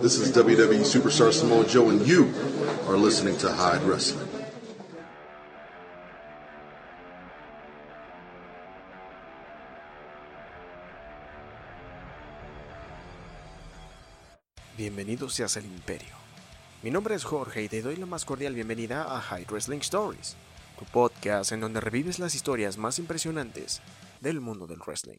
This is WWE Superstar Samoa Joe, and you are listening to Hyde Wrestling. Bienvenidos seas al Imperio. Mi nombre es Jorge y te doy la más cordial bienvenida a Hyde Wrestling Stories, tu podcast en donde revives las historias más impresionantes del mundo del wrestling.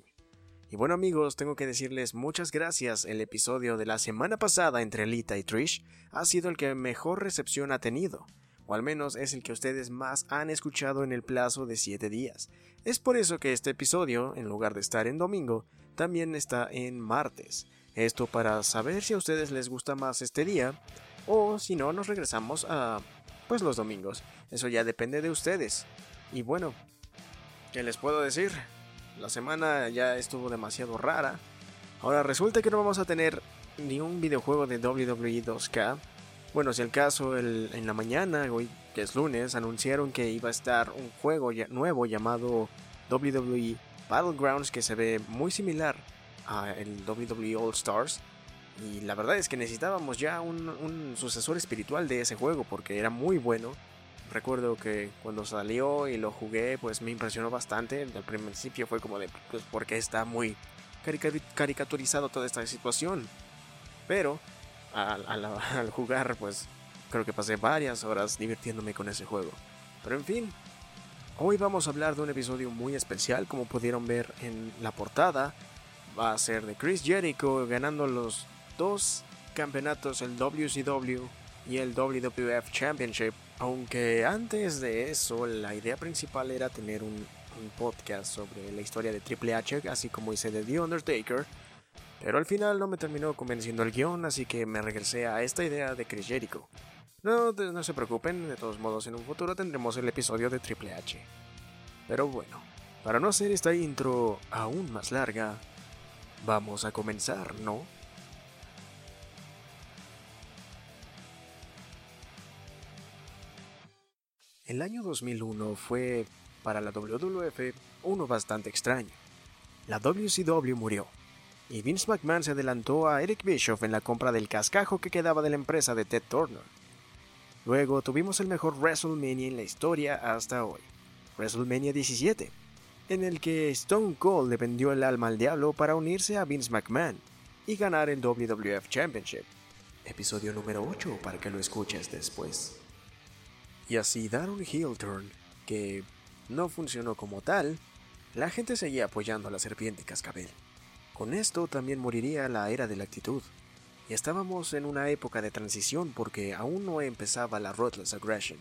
Y bueno amigos, tengo que decirles muchas gracias. El episodio de la semana pasada entre Lita y Trish ha sido el que mejor recepción ha tenido, o al menos es el que ustedes más han escuchado en el plazo de 7 días. Es por eso que este episodio, en lugar de estar en domingo, también está en martes. Esto para saber si a ustedes les gusta más este día o si no nos regresamos a pues los domingos. Eso ya depende de ustedes. Y bueno, ¿qué les puedo decir? La semana ya estuvo demasiado rara. Ahora resulta que no vamos a tener ni un videojuego de WWE 2K. Bueno, si el caso, en la mañana, hoy que es lunes, anunciaron que iba a estar un juego nuevo llamado WWE Battlegrounds que se ve muy similar a el WWE All Stars. Y la verdad es que necesitábamos ya un, un sucesor espiritual de ese juego porque era muy bueno recuerdo que cuando salió y lo jugué, pues me impresionó bastante. Al principio fue como de, pues porque está muy caricaturizado toda esta situación. Pero al, al, jugar, pues creo que pasé varias horas divirtiéndome con ese juego. Pero en fin, hoy vamos a hablar de un episodio muy especial, como pudieron ver en la portada. Va a ser de Chris Jericho ganando los dos campeonatos, el WCW y el WWF Championship aunque antes de eso, la idea principal era tener un, podcast sobre la historia de Triple H, así como hice de The Undertaker. Pero al final no me terminó convenciendo el guion, así que me regresé a esta idea de Chris Jericho. No, no se preocupen, de todos modos en un futuro tendremos el episodio de Triple H. Pero bueno, para no hacer esta intro aún más larga, vamos a comenzar, ¿no? El año 2001 fue, para la WWF, uno bastante extraño. La WCW murió, y Vince McMahon se adelantó a Eric Bischoff en la compra del cascajo que quedaba de la empresa de Ted Turner. Luego tuvimos el mejor WrestleMania en la historia hasta hoy, WrestleMania 17, en el que Stone Cold le vendió el alma al diablo para unirse a Vince McMahon y ganar el WWF Championship. Episodio número 8 para que lo escuches después y así dar un heel turn que no funcionó como tal, la gente seguía apoyando a la serpiente cascabel. Con esto también moriría la era de la actitud, y estábamos en una época de transición porque aún no empezaba la Ruthless Aggression,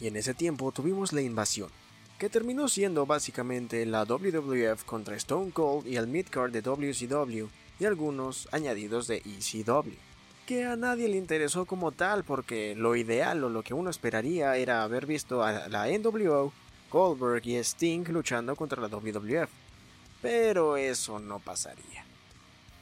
y en ese tiempo tuvimos la invasión, que terminó siendo básicamente la WWF contra Stone Cold y el midcard de WCW y algunos añadidos de ECW que a nadie le interesó como tal porque lo ideal o lo que uno esperaría era haber visto a la NWO, Goldberg y Sting luchando contra la WWF. Pero eso no pasaría.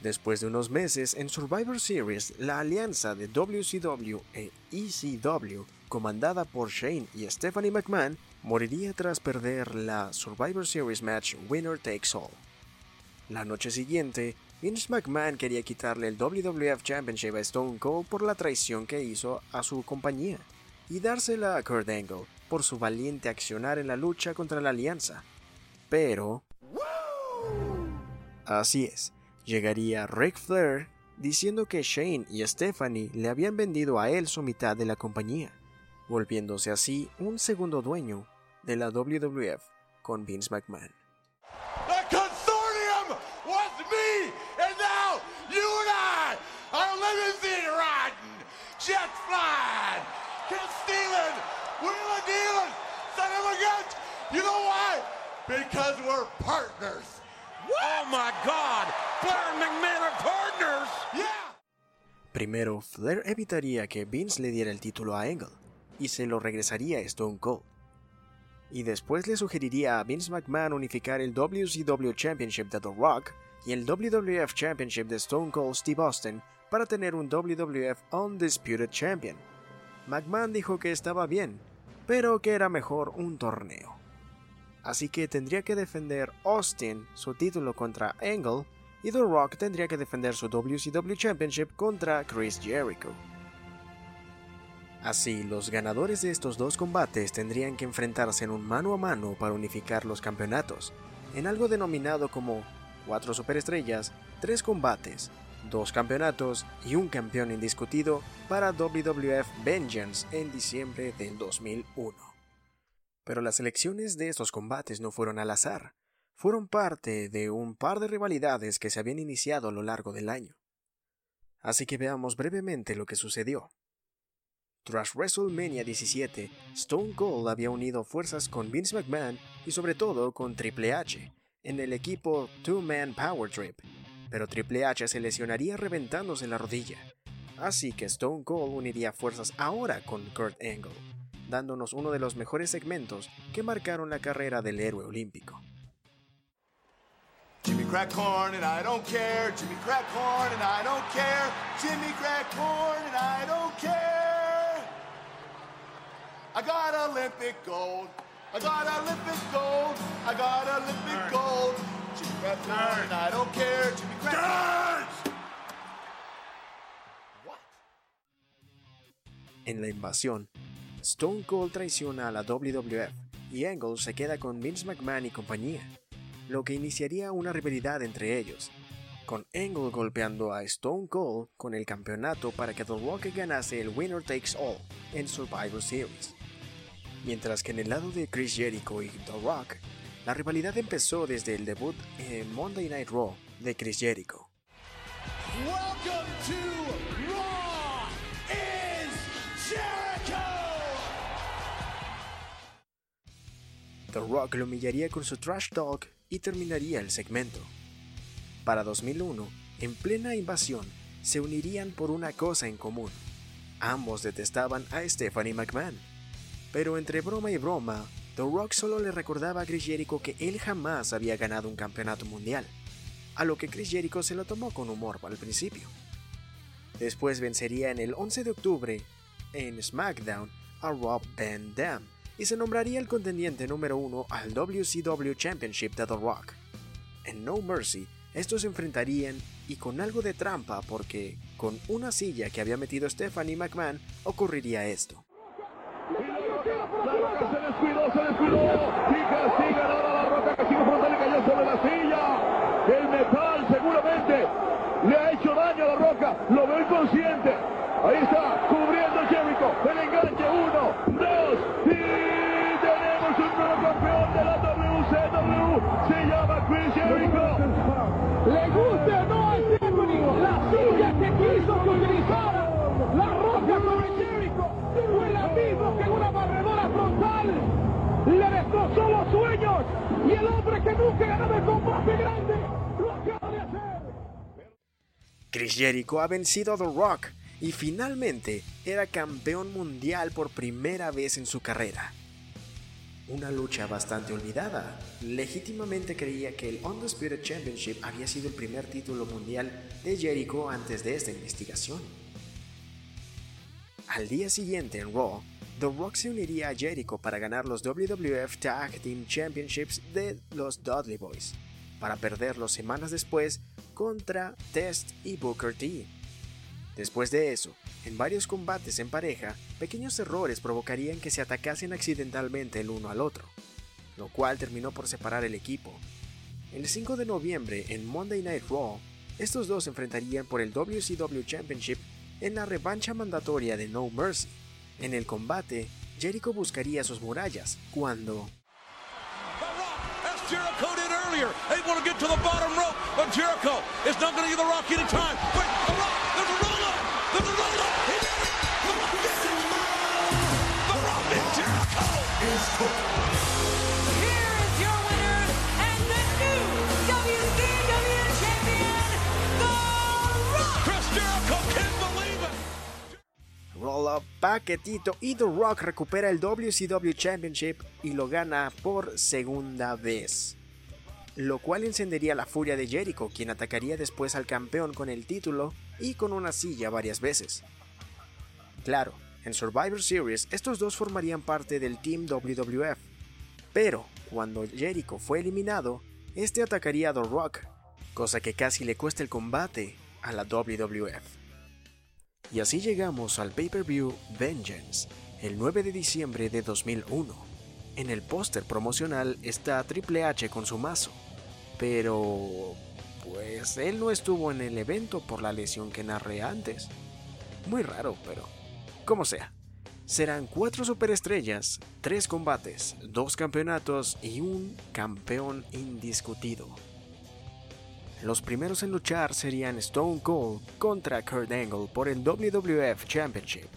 Después de unos meses en Survivor Series, la alianza de WCW e ECW, comandada por Shane y Stephanie McMahon, moriría tras perder la Survivor Series match Winner Takes All. La noche siguiente, Vince McMahon quería quitarle el WWF Championship a Stone Cold por la traición que hizo a su compañía y dársela a Kurt Angle por su valiente accionar en la lucha contra la alianza. Pero... Así es, llegaría Ric Flair diciendo que Shane y Stephanie le habían vendido a él su mitad de la compañía, volviéndose así un segundo dueño de la WWF con Vince McMahon. We're partners. Oh my God! Flair and McMahon are partners. Yeah. Primero, Flair evitaría que Vince le diera el título a Angle y se lo regresaría a Stone Cold. Y después le sugeriría a Vince McMahon unificar el WCW Championship de The Rock y el WWF Championship de Stone Cold Steve Austin para tener un WWF Undisputed Champion. McMahon dijo que estaba bien, pero que era mejor un torneo así que tendría que defender Austin su título contra Angle y The Rock tendría que defender su WCW Championship contra Chris Jericho. Así, los ganadores de estos dos combates tendrían que enfrentarse en un mano a mano para unificar los campeonatos, en algo denominado como cuatro superestrellas, tres combates, dos campeonatos y un campeón indiscutido para WWF Vengeance en diciembre del 2001. Pero las elecciones de estos combates no fueron al azar, fueron parte de un par de rivalidades que se habían iniciado a lo largo del año. Así que veamos brevemente lo que sucedió. Tras WrestleMania 17, Stone Cold había unido fuerzas con Vince McMahon y sobre todo con Triple H en el equipo Two Man Power Trip, pero Triple H se lesionaría reventándose la rodilla, así que Stone Cold uniría fuerzas ahora con Kurt Angle, dándonos uno de los mejores segmentos que marcaron la carrera del héroe olímpico. Jimmy Crackhorn and I don't care. Jimmy Crackhorn and I don't care. Jimmy Crackhorn and I don't care. I got Olympic gold. I got Olympic gold. I got Olympic gold. Jimmy Crackhorn and I don't care. Jimmy Crackhorn. What? En la invasión, Stone Cold traiciona a la WWF y Angle se queda con Vince McMahon y compañía, lo que iniciaría una rivalidad entre ellos, con Angle golpeando a Stone Cold con el campeonato para que The Rock ganase el Winner Takes All en Survivor Series. Mientras que en el lado de Chris Jericho y The Rock, la rivalidad empezó desde el debut en Monday Night Raw de Chris Jericho. The Rock lo humillaría con su trash talk y terminaría el segmento. Para 2001, en plena invasión, se unirían por una cosa en común. Ambos detestaban a Stephanie McMahon. Pero entre broma y broma, The Rock solo le recordaba a Chris Jericho que él jamás había ganado un campeonato mundial, a lo que Chris Jericho se lo tomó con humor al principio. Después vencería en el 11 de octubre en SmackDown a Rob Van Dam y se nombraría el contendiente número uno al WCW Championship de The Rock. En No Mercy, estos se enfrentarían y con algo de trampa porque con una silla que había metido Stephanie McMahon ocurriría esto. El metal seguramente le ha hecho daño a la roca. Lo veo inconsciente. Ahí está, cubriendo Jericho. El enganche, Chris Jericho ha vencido a The Rock y finalmente era campeón mundial por primera vez en su carrera. Una lucha bastante olvidada. Legítimamente creía que el Undisputed Championship había sido el primer título mundial de Jericho antes de esta investigación. Al día siguiente en Raw, The Rock se uniría a Jericho para ganar los WWF Tag Team Championships de los Dudley Boys, para perderlos semanas después contra Test y Booker T. Después de eso, en varios combates en pareja, pequeños errores provocarían que se atacasen accidentalmente el uno al otro, lo cual terminó por separar el equipo. El 5 de noviembre, en Monday Night Raw, estos dos se enfrentarían por el WCW Championship en la revancha mandatoria de No Mercy. En el combate, Jericho buscaría sus murallas cuando Jericho did earlier, able to get to the bottom rope, but Jericho is not going to give The Rock any time. Wait, The Rock, there's a roll up, there's a roll up. He did it. The Rock did it. The Rock and Jericho. Paquetito y The Rock recupera el WCW Championship y lo gana por segunda vez. Lo cual encendería la furia de Jericho, quien atacaría después al campeón con el título y con una silla varias veces. Claro, en Survivor Series estos dos formarían parte del Team WWF, pero cuando Jericho fue eliminado, este atacaría a The Rock, cosa que casi le cuesta el combate a la WWF. Y así llegamos al pay-per-view Vengeance, el 9 de diciembre de 2001. En el póster promocional está Triple H con su mazo, pero pues él no estuvo en el evento por la lesión que narré antes. Muy raro, pero como sea. Serán cuatro superestrellas, tres combates, dos campeonatos y un campeón indiscutido. Los primeros en luchar serían Stone Cold contra Kurt Angle por el WWF Championship.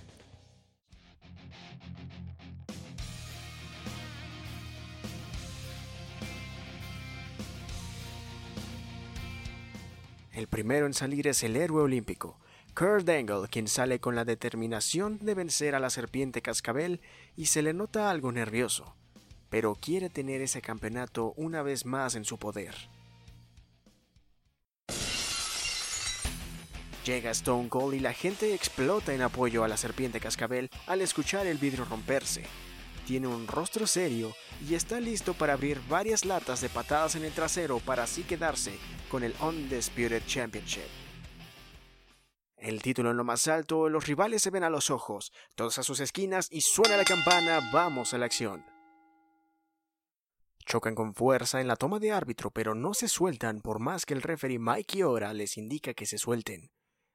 El primero en salir es el héroe olímpico, Kurt Angle, quien sale con la determinación de vencer a la serpiente cascabel y se le nota algo nervioso, pero quiere tener ese campeonato una vez más en su poder. Llega Stone Cold y la gente explota en apoyo a la serpiente cascabel al escuchar el vidrio romperse. Tiene un rostro serio y está listo para abrir varias latas de patadas en el trasero para así quedarse con el Undisputed Championship. El título en lo más alto, los rivales se ven a los ojos, todos a sus esquinas y suena la campana, vamos a la acción. Chocan con fuerza en la toma de árbitro, pero no se sueltan por más que el referee Mike Iora les indica que se suelten.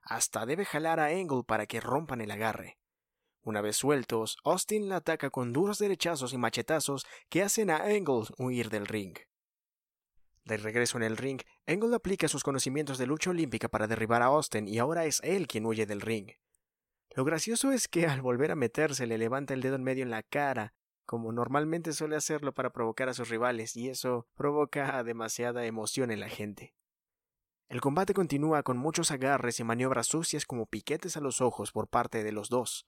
Hasta debe jalar a Angle para que rompan el agarre. Una vez sueltos, Austin la ataca con duros derechazos y machetazos que hacen a Angle huir del ring. De regreso en el ring, Angle aplica sus conocimientos de lucha olímpica para derribar a Austin y ahora es él quien huye del ring. Lo gracioso es que al volver a meterse le levanta el dedo en medio en la cara, como normalmente suele hacerlo para provocar a sus rivales, y eso provoca demasiada emoción en la gente. El combate continúa con muchos agarres y maniobras sucias como piquetes a los ojos por parte de los dos.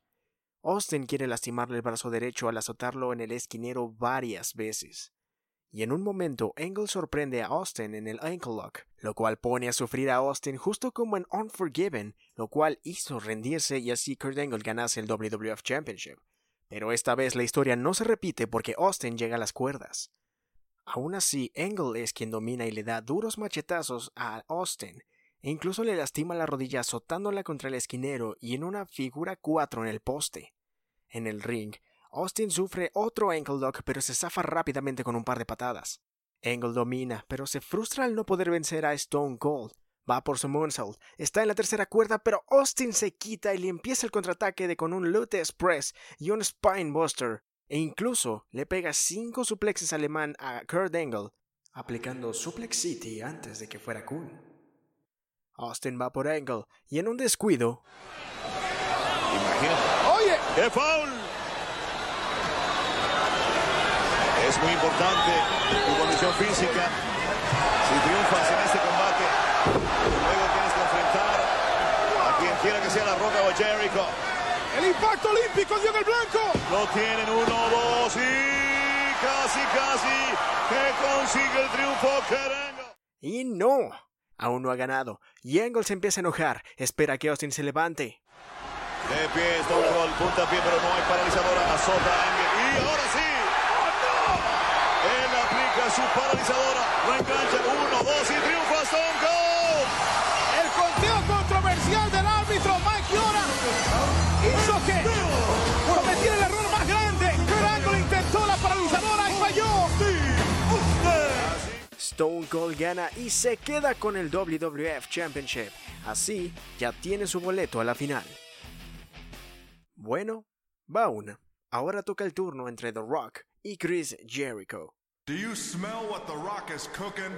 Austin quiere lastimarle el brazo derecho al azotarlo en el esquinero varias veces. Y en un momento Angle sorprende a Austin en el ankle lock, lo cual pone a sufrir a Austin justo como en Unforgiven, lo cual hizo rendirse y así Kurt Angle ganase el WWF Championship. Pero esta vez la historia no se repite porque Austin llega a las cuerdas. Aún así, Angle es quien domina y le da duros machetazos a Austin, e incluso le lastima la rodilla azotándola contra el esquinero y en una figura 4 en el poste. En el ring, Austin sufre otro ankle lock pero se zafa rápidamente con un par de patadas. Angle domina, pero se frustra al no poder vencer a Stone Cold. Va por su moonsault, está en la tercera cuerda, pero Austin se quita y le empieza el contraataque con un Lute Express y un Spine Buster, e incluso le pega cinco suplexes alemán a Kurt Angle, aplicando Suplex City antes de que fuera cool. Austin va por Angle y en un descuido ¡Oye! ¡Qué foul! Es muy importante tu condición física. Si triunfas en este combate, luego tienes que enfrentar a quien quiera que sea la Roca o Jericho. El impacto olímpico dio en el blanco. Lo tienen uno, dos y casi, casi que consigue el triunfo Kerengo. Y no, aún no ha ganado. Y Angle se empieza a enojar, espera que Austin se levante. De pie, Stone Cold, punta a pie, pero no hay paralizadora. Azota Angle. Y ahora sí. Él aplica su paralizadora. Lo engancha. Uno, dos y triunfa Stone Cold. El conteo controversial del árbitro Mike Yora Stone Cold gana y se queda con el WWF Championship. Así ya tiene su boleto a la final. Bueno, va una. Ahora toca el turno entre The Rock y Chris Jericho. Do you smell what The Rock is cooking?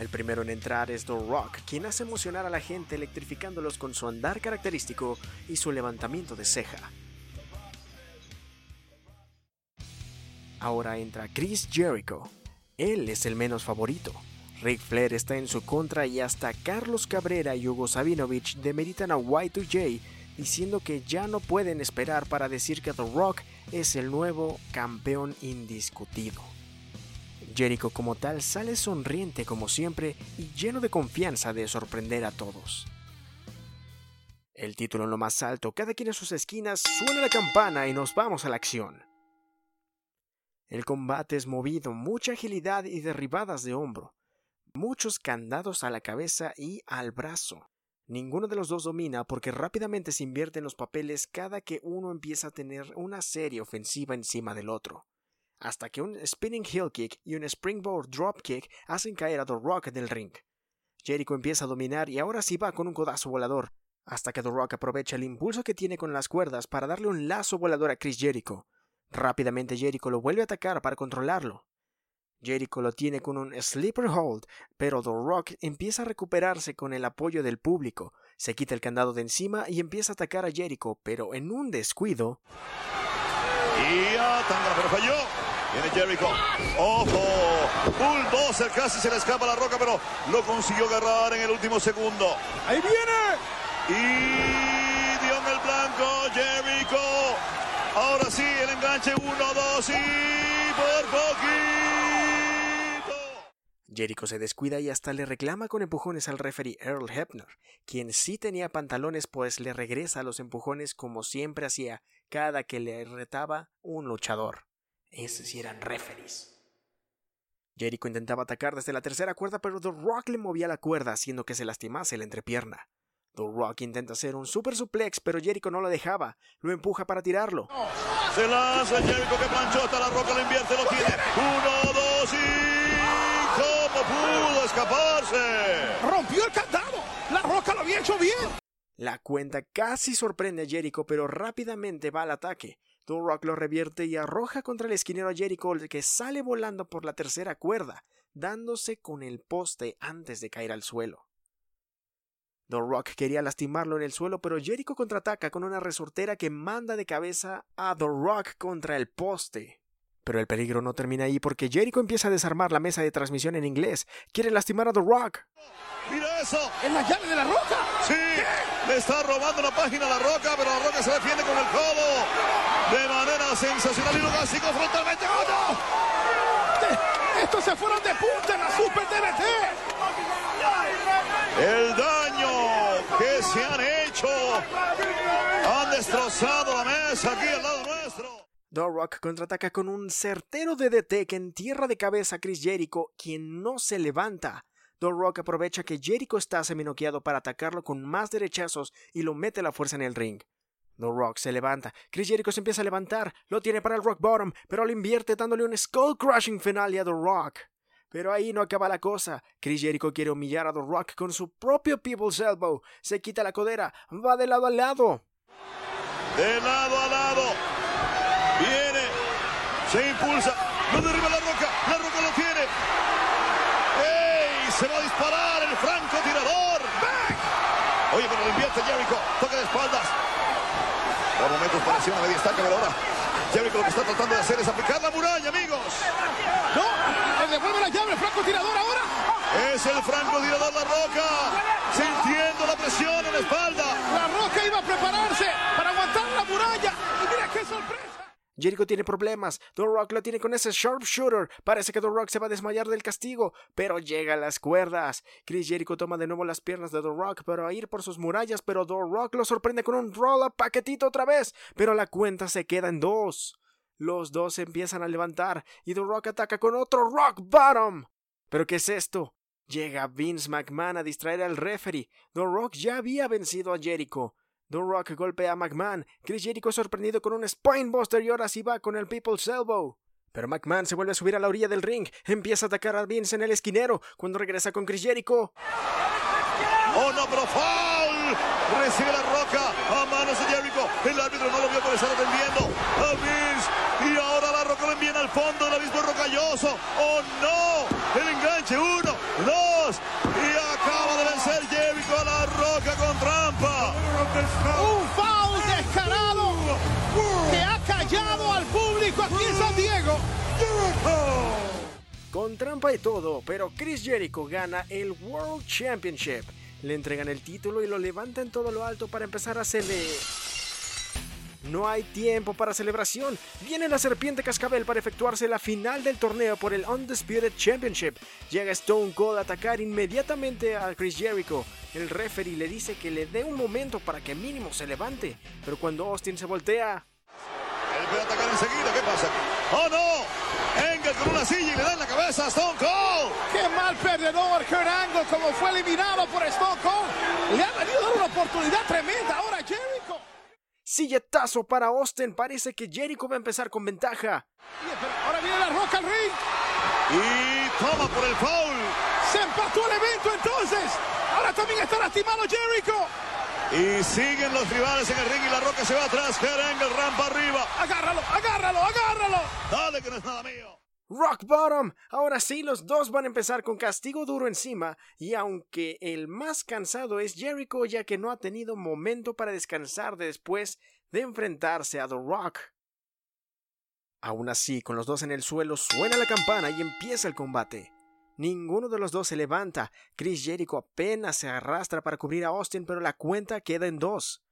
El primero en entrar es The Rock, quien hace emocionar a la gente electrificándolos con su andar característico y su levantamiento de ceja. Ahora entra Chris Jericho. Él es el menos favorito. Ric Flair está en su contra y hasta Carlos Cabrera y Hugo Sabinovich demeritan a Y2J diciendo que ya no pueden esperar para decir que The Rock es el nuevo campeón indiscutido. Jericho como tal sale sonriente como siempre y lleno de confianza de sorprender a todos. El título en lo más alto, cada quien en sus esquinas, suena la campana y nos vamos a la acción. El combate es movido, mucha agilidad y derribadas de hombro. muchos candados a la cabeza y al brazo. Ninguno de los dos domina porque rápidamente se invierten los papeles cada que uno empieza a tener una serie ofensiva encima del otro. Hasta que un spinning heel kick y un springboard drop kick hacen caer a The Rock en el ring. Jericho empieza a dominar y ahora sí va con un codazo volador, hasta que The Rock aprovecha el impulso que tiene con las cuerdas para darle un lazo volador a Chris Jericho. Rápidamente Jericho lo vuelve a atacar para controlarlo. Jericho lo tiene con un sleeper hold, pero The Rock empieza a recuperarse con el apoyo del público. Se quita el candado de encima y empieza a atacar a Jericho, pero en un descuido, Y atanga, pero falló. Viene Jericho. Ojo. Bulldozer casi se le escapa la roca, pero lo consiguió agarrar en el último segundo. Ahí viene. Y Ahora sí, el enganche 1, 2 y por poquito. Jericho se descuida y hasta le reclama con empujones al referee Earl Hebner, quien sí tenía pantalones pues le regresa los empujones como siempre hacía cada que le retaba un luchador. Esos sí eran referees. Jericho intentaba atacar desde la tercera cuerda, pero The Rock le movía la cuerda haciendo que se lastimase la entrepierna. The Rock intenta hacer un super suplex, pero Jericho no lo dejaba, lo empuja para tirarlo. Se lanza Jericho que planchó hasta la roca, lo invierte, lo tiene. 1, 2 y... ¿Cómo pudo escaparse? Rompió el candado. La roca lo había hecho bien. La cuenta casi sorprende a Jericho, pero rápidamente va al ataque. The Rock lo revierte y arroja contra el esquinero a Jericho, el que sale volando por la tercera cuerda, dándose con el poste antes de caer al suelo. The Rock quería lastimarlo en el suelo, pero Jericho contraataca con una resortera que manda de cabeza a The Rock contra el poste. Pero el peligro no termina ahí porque Jericho empieza a desarmar la mesa de transmisión en inglés. Quiere lastimar a The Rock. Mira eso. En la llave de la roca. Sí, le está robando la página a la roca, pero la roca se defiende con el codo de manera sensacional y lo castigo frontalmente. ¡Oh, no! Estos se fueron de punta en la Super TNT. El daño que se han hecho. Han destrozado la mesa aquí al lado nuestro. The Rock contraataca con un certero DDT que entierra de cabeza a Chris Jericho, quien no se levanta. The Rock aprovecha que Jericho está seminoqueado para atacarlo con más derechazos y lo mete a la fuerza en el ring. The Rock se levanta, Chris Jericho se empieza a levantar, lo tiene para el Rock Bottom, pero lo invierte dándole un Skull Crushing final a The Rock. Pero ahí no acaba la cosa. Chris Jericho quiere humillar a The Rock con su propio People's Elbow. Se quita la codera, va de lado a lado. De lado a lado. Viene. Se impulsa. Lo derriba la roca. La roca lo tiene. ¡Ey! Se va a disparar el francotirador. ¡Back! Oye, pero lo invierte Jericho. Toque de espaldas. Por momentos parecía una media estaca, pero ahora Jericho lo que está tratando de hacer es aplicar la muralla, amigos. No, le devuelve la llave el francotirador ahora. Es el francotirador La Roca. Sintiendo la presión en la espalda. La roca iba a prepararse para aguantar la muralla. Y mira qué sorpresa. Jericho tiene problemas. The Rock lo tiene con ese sharpshooter. Parece que The Rock se va a desmayar del castigo, pero llega a las cuerdas. Chris Jericho toma de nuevo las piernas de The Rock para ir por sus murallas, pero The Rock lo sorprende con un roll up paquetito otra vez, pero la cuenta se queda en dos. Los dos empiezan a levantar y The Rock ataca con otro Rock Bottom. ¿Pero qué es esto? Llega Vince McMahon a distraer al referee. The Rock ya había vencido a Jericho. The Rock golpea a McMahon. Chris Jericho es sorprendido con un Spinebuster y ahora sí va con el People's Elbow. Pero McMahon se vuelve a subir a la orilla del ring. Empieza a atacar a Vince en el esquinero. Cuando regresa con Chris Jericho. ¡Oh, no, pero! Recibe la roca a manos de Jericho. El árbitro no lo vio por estar atendiendo a Vince. Y ahora la roca lo envían al fondo del abismo rocalloso. ¡Oh, no! El enganche, uno, dos. Y acaba de vencer Jericho a la roca con trampa. Un foul descarado que ha callado al público aquí en San Diego. Con trampa y todo, pero Chris Jericho gana el World Championship. Le entregan el título y lo levantan todo lo alto para empezar a hacerle... No hay tiempo para celebración. Viene la serpiente cascabel para efectuarse la final del torneo por el Undisputed Championship. Llega Stone Cold a atacar inmediatamente a Chris Jericho. El referee le dice que le dé un momento para que mínimo se levante. Pero cuando Austin se voltea, Él puede atacar enseguida. ¿Qué pasa aquí? ¡Oh, no! Engel con una silla y le da en la cabeza a Stone Cold. Qué mal perdedor Kurt Angle como fue eliminado por Stone Cold. Le ha venido a dar una oportunidad tremenda ahora a Jericho. Silletazo para Austin. Parece que Jericho va a empezar con ventaja. Ahora viene la roca al ring. Y toma por el foul. Se empató el evento entonces. Ahora también está lastimado Jericho. Y siguen los rivales en el ring y la roca se va atrás. Kurt Angle rampa arriba. Agárralo, agárralo, agárralo. Dale que no es nada mío. Rock Bottom. Ahora sí, los dos van a empezar con castigo duro encima. Y aunque el más cansado es Jericho, ya que no ha tenido momento para descansar después de enfrentarse a The Rock. Aún así, con los dos en el suelo, suena la campana y empieza el combate. Ninguno de los dos se levanta. Chris Jericho apenas se arrastra para cubrir a Austin, pero la cuenta queda en dos.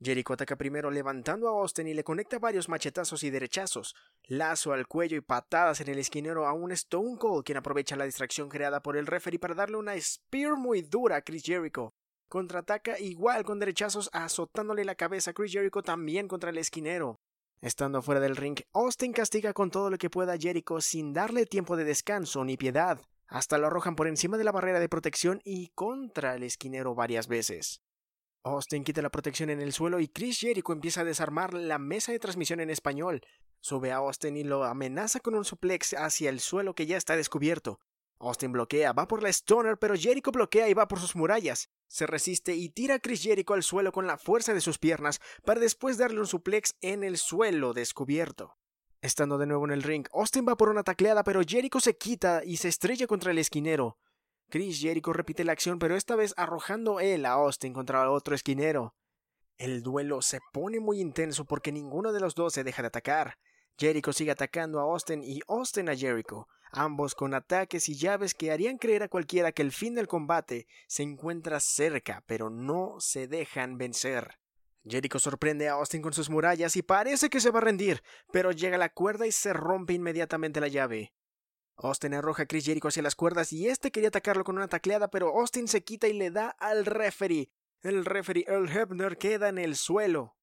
Jericho ataca primero levantando a Austin y le conecta varios machetazos y derechazos, lazo al cuello y patadas en el esquinero a un Stone Cold, quien aprovecha la distracción creada por el referee para darle una spear muy dura a Chris Jericho. Contraataca igual con derechazos azotándole la cabeza a Chris Jericho también contra el esquinero. Estando fuera del ring, Austin castiga con todo lo que pueda a Jericho sin darle tiempo de descanso ni piedad. Hasta lo arrojan por encima de la barrera de protección y contra el esquinero varias veces. Austin quita la protección en el suelo y Chris Jericho empieza a desarmar la mesa de transmisión en español. Sube a Austin y lo amenaza con un suplex hacia el suelo que ya está descubierto. Austin bloquea, va por la Stoner, pero Jericho bloquea y va por sus murallas. Se resiste y tira a Chris Jericho al suelo con la fuerza de sus piernas para después darle un suplex en el suelo descubierto. Estando de nuevo en el ring, Austin va por una tacleada, pero Jericho se quita y se estrella contra el esquinero. Chris Jericho repite la acción, pero esta vez arrojando él a Austin contra otro esquinero. El duelo se pone muy intenso porque ninguno de los dos se deja de atacar. Jericho sigue atacando a Austin y Austin a Jericho, ambos con ataques y llaves que harían creer a cualquiera que el fin del combate se encuentra cerca, pero no se dejan vencer. Jericho sorprende a Austin con sus murallas y parece que se va a rendir, pero llega la cuerda y se rompe inmediatamente la llave. Austin arroja a Chris Jericho hacia las cuerdas y este quería atacarlo con una tacleada, pero Austin se quita y le da al referee. El referee Earl Hebner queda en el suelo.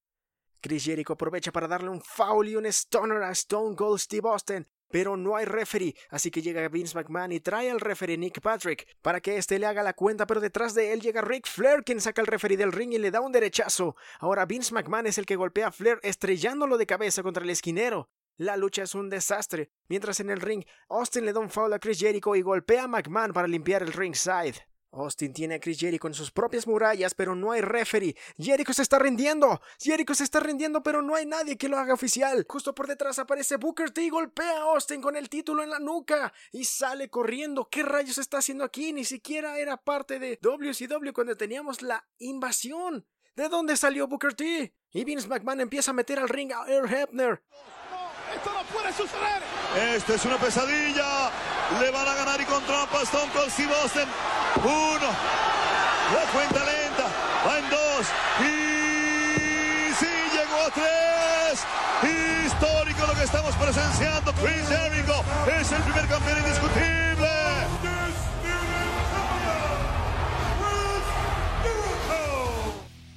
Chris Jericho aprovecha para darle un foul y un stunner a Stone Cold Steve Austin, pero no hay referee, así que llega Vince McMahon y trae al referee Nick Patrick para que éste le haga la cuenta, pero detrás de él llega Ric Flair quien saca al referee del ring y le da un derechazo. Ahora Vince McMahon es el que golpea a Flair estrellándolo de cabeza contra el esquinero. La lucha es un desastre, mientras en el ring Austin le da un foul a Chris Jericho y golpea a McMahon para limpiar el ringside. Austin tiene a Chris Jericho en sus propias murallas, pero no hay referee. Jericho se está rindiendo. Jericho se está rindiendo, pero no hay nadie que lo haga oficial. Justo por detrás aparece Booker T y golpea a Austin con el título en la nuca y sale corriendo. ¿Qué rayos está haciendo aquí? Ni siquiera era parte de WCW cuando teníamos la invasión. ¿De dónde salió Booker T? Y Vince McMahon empieza a meter al ring a Earl Hebner. Esto no puede suceder. Esto es una pesadilla. Le van a ganar y con trampa Stone Cold Steve Austin. Uno. La cuenta lenta. Va en dos. Y sí, llegó a tres. Histórico lo que estamos presenciando. Chris Jericho es el primer campeón indiscutible.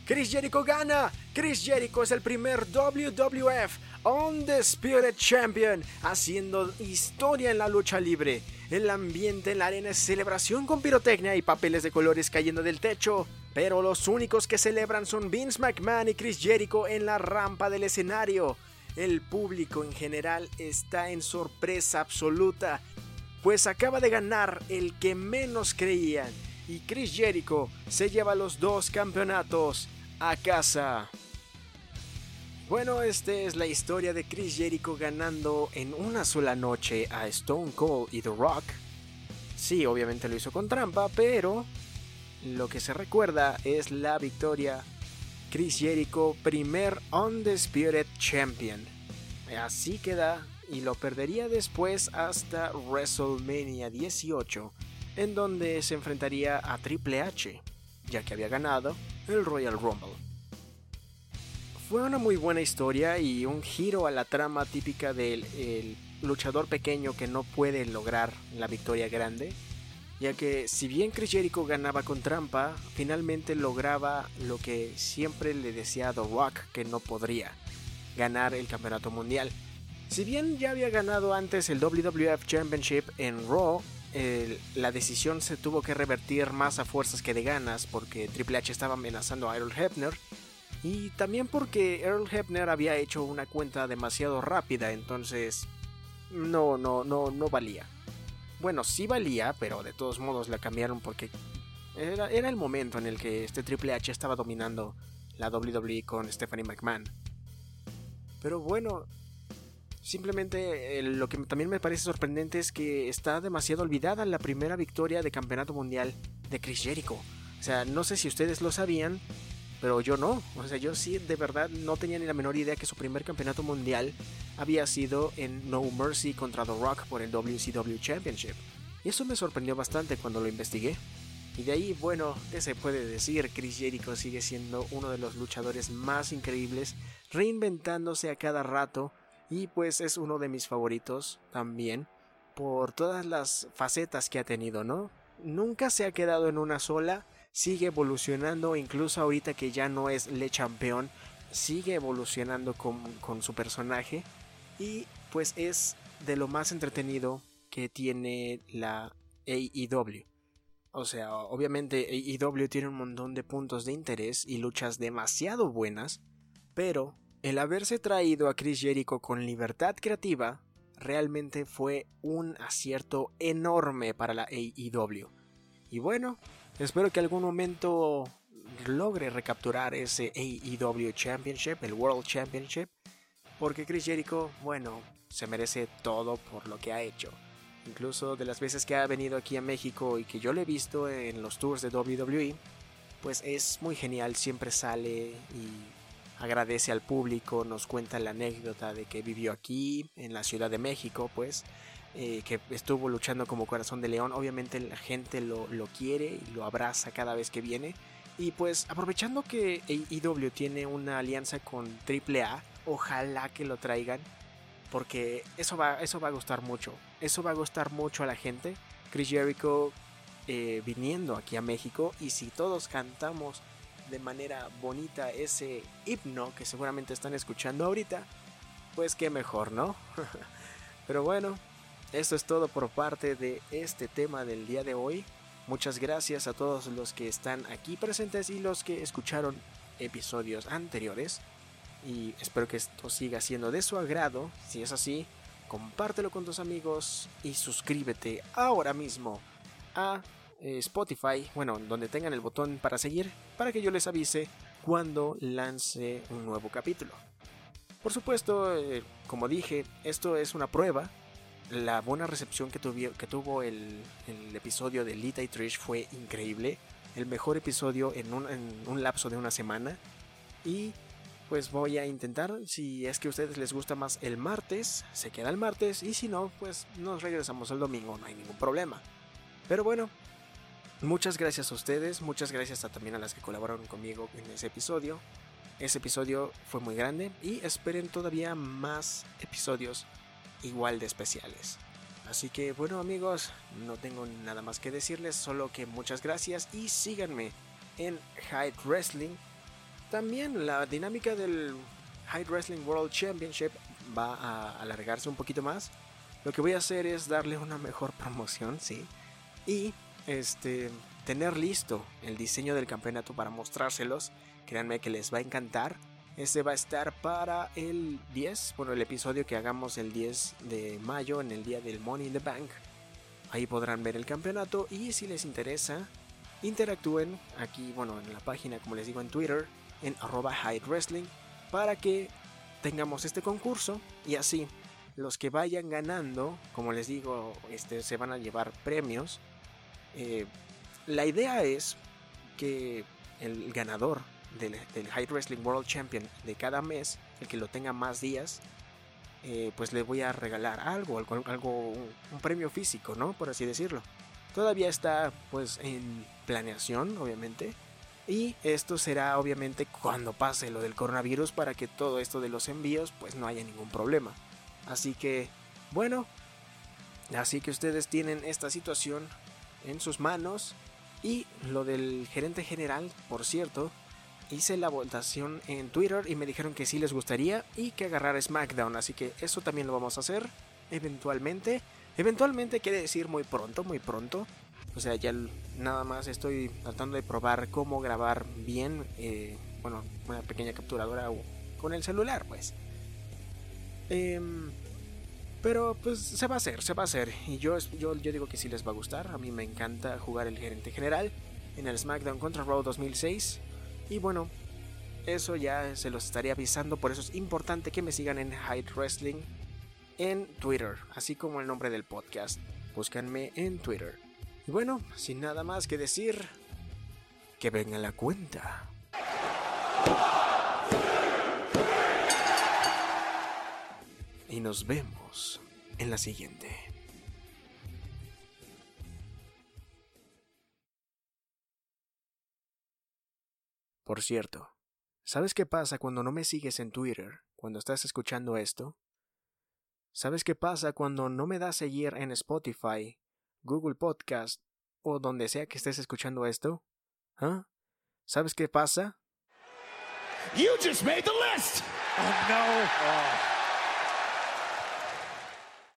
Chris Jericho gana. Chris Jericho es el primer WWF Undisputed Champion, haciendo historia en la lucha libre. El ambiente en la arena es celebración con pirotecnia y papeles de colores cayendo del techo. Pero los únicos que celebran son Vince McMahon y Chris Jericho en la rampa del escenario. El público en general está en sorpresa absoluta, pues acaba de ganar el que menos creían. Y Chris Jericho se lleva los dos campeonatos a casa. Bueno, esta es la historia de Chris Jericho ganando en una sola noche a Stone Cold y The Rock. Sí, obviamente lo hizo con trampa, pero lo que se recuerda es la victoria. Chris Jericho, primer Undisputed Champion. Así queda y lo perdería después hasta WrestleMania 18, en donde se enfrentaría a Triple H, ya que había ganado el Royal Rumble. Fue una muy buena historia y un giro a la trama típica del el luchador pequeño que no puede lograr la victoria grande, ya que si bien Chris Jericho ganaba con trampa, finalmente lograba lo que siempre le decía a que no podría, ganar el campeonato mundial. Si bien ya había ganado antes el WWF Championship en Raw, la decisión se tuvo que revertir más a fuerzas que de ganas porque Triple H estaba amenazando a Earl Hebner y también porque Earl Hebner había hecho una cuenta demasiado rápida, entonces no, no, no, no valía. Bueno, sí valía, pero de todos modos la cambiaron porque era, era el momento en el que este Triple H estaba dominando la WWE con Stephanie McMahon. Pero bueno, simplemente eh, lo que también me parece sorprendente es que está demasiado olvidada la primera victoria de campeonato mundial de Chris Jericho. O sea, no sé si ustedes lo sabían, pero yo no. O sea, yo sí de verdad no tenía ni la menor idea que su primer campeonato mundial había sido en No Mercy contra The Rock por el WCW Championship. Y eso me sorprendió bastante cuando lo investigué. Y de ahí, bueno, ¿qué se puede decir? Chris Jericho sigue siendo uno de los luchadores más increíbles, reinventándose a cada rato y pues es uno de mis favoritos también por todas las facetas que ha tenido, ¿no? Nunca se ha quedado en una sola, sigue evolucionando, incluso ahorita que ya no es Le Champion, sigue evolucionando con, con su personaje y pues es de lo más entretenido que tiene la AEW. O sea, obviamente AEW tiene un montón de puntos de interés y luchas demasiado buenas, pero el haberse traído a Chris Jericho con libertad creativa realmente fue un acierto enorme para la AEW. Y bueno, espero que algún momento logre recapturar ese AEW Championship, el World Championship, porque Chris Jericho, bueno, se merece todo por lo que ha hecho. Incluso de las veces que ha venido aquí a México y que yo lo he visto en los tours de WWE, pues es muy genial, siempre sale y agradece al público, nos cuenta la anécdota de que vivió aquí, en la Ciudad de México, pues, eh, que estuvo luchando como corazón de león, obviamente la gente lo, lo quiere y lo abraza cada vez que viene. Y pues aprovechando que AEW tiene una alianza con AAA, ojalá que lo traigan porque eso va, eso va a gustar mucho. Eso va a gustar mucho a la gente. Chris Jericho eh, viniendo aquí a México y si todos cantamos de manera bonita ese himno que seguramente están escuchando ahorita, pues qué mejor, ¿no? Pero bueno, esto es todo por parte de este tema del día de hoy. Muchas gracias a todos los que están aquí presentes y los que escucharon episodios anteriores y espero que esto siga siendo de su agrado. Si es así, compártelo con tus amigos y suscríbete ahora mismo a eh, Spotify, bueno, donde tengan el botón para seguir, para que yo les avise cuando lance un nuevo capítulo. Por supuesto, eh, como dije, esto es una prueba. La buena recepción que, que tuvo el, episodio de Lita y Trish fue increíble. El mejor episodio en un, lapso de una semana. Y pues voy a intentar, si es que a ustedes les gusta más el martes, se queda el martes y si no, pues nos regresamos el domingo, no hay ningún problema. Pero bueno, muchas gracias a ustedes, muchas gracias también a las que colaboraron conmigo en ese episodio. Ese episodio fue muy grande y esperen todavía más episodios igual de especiales. Así que bueno amigos, no tengo nada más que decirles, solo que muchas gracias y síganme en Hyde Wrestling también la dinámica del High Wrestling World Championship va a alargarse un poquito más. Lo que voy a hacer es darle una mejor promoción, sí. Y este tener listo el diseño del campeonato para mostrárselos. Créanme que les va a encantar. Este va a estar para el 10, bueno, el episodio que hagamos el 10 de mayo en el día del Money in the Bank. Ahí podrán ver el campeonato y si les interesa, interactúen aquí, bueno, en la página, como les digo, en Twitter, en arroba Hyde Wrestling, para que tengamos este concurso y así los que vayan ganando, como les digo, este, se van a llevar premios. Eh, la idea es que el ganador del, High Wrestling World Champion de cada mes, el que lo tenga más días, eh, pues le voy a regalar algo, algo, un premio físico, ¿no? Por así decirlo. Todavía está pues en planeación, obviamente. Y esto será obviamente cuando pase lo del coronavirus para que todo esto de los envíos pues no haya ningún problema. Así que, bueno, así que ustedes tienen esta situación en sus manos. Y lo del gerente general, por cierto, hice la votación en Twitter y me dijeron que sí les gustaría y que agarrar SmackDown, así que eso también lo vamos a hacer eventualmente. Eventualmente quiere decir muy pronto, muy pronto. O sea, ya nada más estoy tratando de probar cómo grabar bien, eh, bueno, una pequeña capturadora con el celular, pues. Em, pero pues se va a hacer, se va a hacer. Y yo, yo, yo digo que sí les va a gustar. A mí me encanta jugar el gerente general en el SmackDown contra Raw 2006. Y bueno, eso ya se los estaré avisando. Por eso es importante que me sigan en Hyde Wrestling en Twitter, así como el nombre del podcast. Búscanme en Twitter. Y bueno, sin nada más que decir, que venga la cuenta. Y nos vemos en la siguiente. Por cierto, ¿sabes qué pasa cuando no me sigues en Twitter cuando estás escuchando esto? ¿Sabes qué pasa cuando no me das seguir en Spotify, Google Podcast o donde sea que estés escuchando esto? ¿Ah? ¿Sabes qué pasa? You just made the list! Oh no!